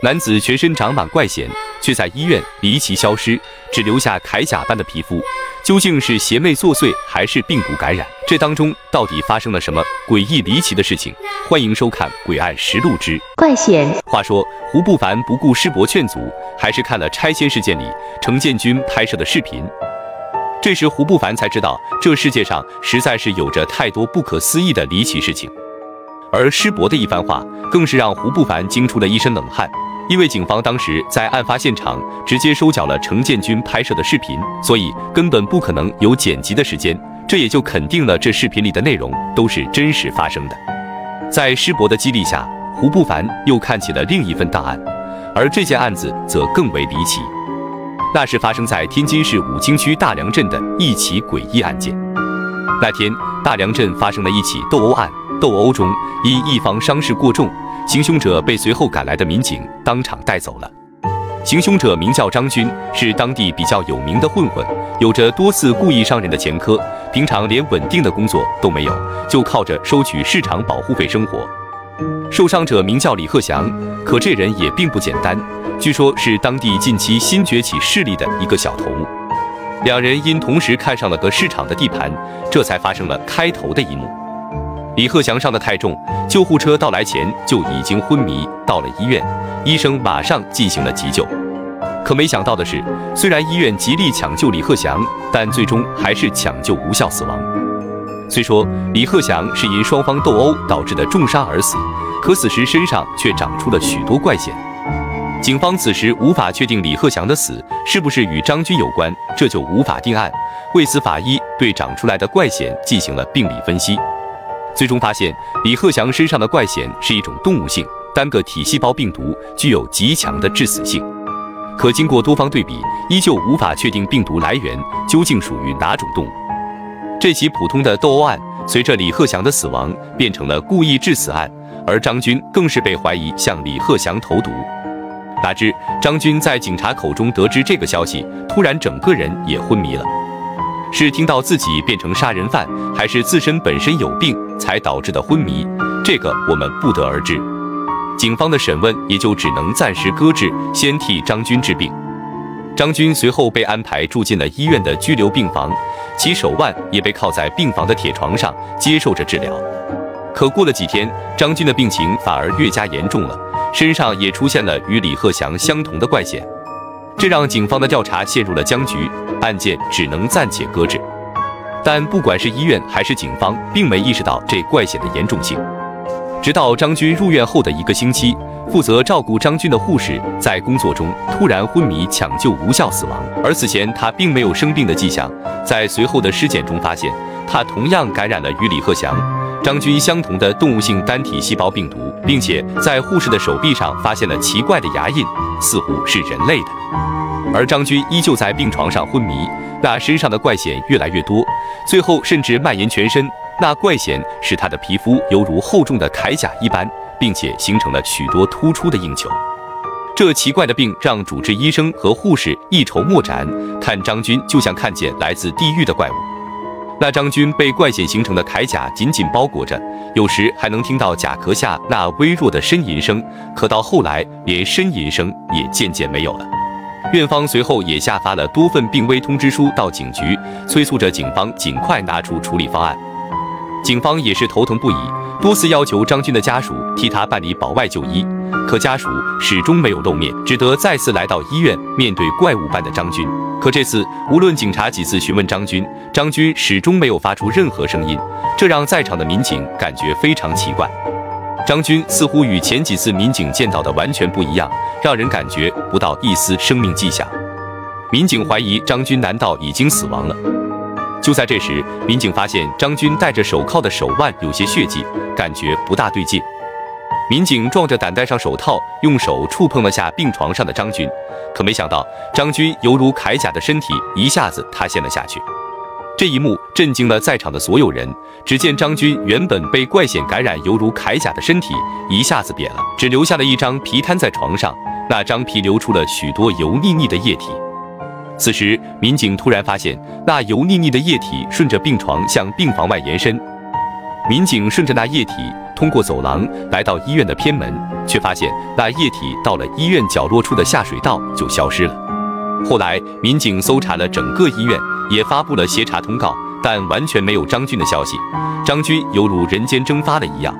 男子全身长满怪癣，却在医院离奇消失，只留下铠甲般的皮肤。究竟是邪魅作祟，还是病毒感染？这当中到底发生了什么诡异离奇的事情？欢迎收看《诡案实录之怪癣》。话说胡不凡不顾师伯劝阻，还是看了拆迁事件里程建军拍摄的视频。这时胡不凡才知道，这世界上实在是有着太多不可思议的离奇事情。而师伯的一番话，更是让胡不凡惊出了一身冷汗。因为警方当时在案发现场直接收缴了程建军拍摄的视频，所以根本不可能有剪辑的时间，这也就肯定了这视频里的内容都是真实发生的。在师伯的激励下，胡不凡又看起了另一份档案，而这件案子则更为离奇。那是发生在天津市武清区大梁镇的一起诡异案件。那天，大梁镇发生了一起斗殴案，斗殴中因一方伤势过重。行凶者被随后赶来的民警当场带走了。行凶者名叫张军，是当地比较有名的混混，有着多次故意伤人的前科，平常连稳定的工作都没有，就靠着收取市场保护费生活。受伤者名叫李鹤祥，可这人也并不简单，据说是当地近期新崛起势力的一个小头目。两人因同时看上了个市场的地盘，这才发生了开头的一幕。李鹤祥伤得太重，救护车到来前就已经昏迷。到了医院，医生马上进行了急救。可没想到的是，虽然医院极力抢救李鹤祥，但最终还是抢救无效死亡。虽说李鹤祥是因双方斗殴导致的重伤而死，可此时身上却长出了许多怪癣。警方此时无法确定李鹤祥的死是不是与张军有关，这就无法定案。为此，法医对长出来的怪癣进行了病理分析。最终发现，李鹤祥身上的怪癣是一种动物性单个体细胞病毒，具有极强的致死性。可经过多方对比，依旧无法确定病毒来源究竟属于哪种动物。这起普通的斗殴案，随着李鹤祥的死亡，变成了故意致死案，而张军更是被怀疑向李鹤祥投毒。哪知张军在警察口中得知这个消息，突然整个人也昏迷了。是听到自己变成杀人犯，还是自身本身有病才导致的昏迷？这个我们不得而知。警方的审问也就只能暂时搁置，先替张军治病。张军随后被安排住进了医院的拘留病房，其手腕也被铐在病房的铁床上接受着治疗。可过了几天，张军的病情反而越加严重了，身上也出现了与李鹤祥相同的怪癣。这让警方的调查陷入了僵局，案件只能暂且搁置。但不管是医院还是警方，并没意识到这怪险的严重性。直到张军入院后的一个星期，负责照顾张军的护士在工作中突然昏迷，抢救无效死亡。而此前他并没有生病的迹象，在随后的尸检中发现，他同样感染了与李鹤祥、张军相同的动物性单体细胞病毒，并且在护士的手臂上发现了奇怪的牙印，似乎是人类的。而张军依旧在病床上昏迷，那身上的怪癣越来越多，最后甚至蔓延全身。那怪癣使他的皮肤犹如厚重的铠甲一般，并且形成了许多突出的硬球。这奇怪的病让主治医生和护士一筹莫展，看张军就像看见来自地狱的怪物。那张军被怪癣形成的铠甲紧紧包裹着，有时还能听到甲壳下那微弱的呻吟声，可到后来连呻吟声也渐渐没有了。院方随后也下发了多份病危通知书到警局，催促着警方尽快拿出处理方案。警方也是头疼不已，多次要求张军的家属替他办理保外就医，可家属始终没有露面，只得再次来到医院面对怪物般的张军。可这次无论警察几次询问张军，张军始终没有发出任何声音，这让在场的民警感觉非常奇怪。张军似乎与前几次民警见到的完全不一样，让人感觉不到一丝生命迹象。民警怀疑张军难道已经死亡了？就在这时，民警发现张军戴着手铐的手腕有些血迹，感觉不大对劲。民警壮着胆戴上手套，用手触碰了下病床上的张军，可没想到张军犹如铠甲的身体一下子塌陷了下去。这一幕震惊了在场的所有人。只见张军原本被怪癣感染、犹如铠甲的身体一下子瘪了，只留下了一张皮瘫在床上。那张皮流出了许多油腻腻的液体。此时，民警突然发现，那油腻腻的液体顺着病床向病房外延伸。民警顺着那液体，通过走廊来到医院的偏门，却发现那液体到了医院角落处的下水道就消失了。后来，民警搜查了整个医院，也发布了协查通告，但完全没有张军的消息。张军犹如人间蒸发了一样。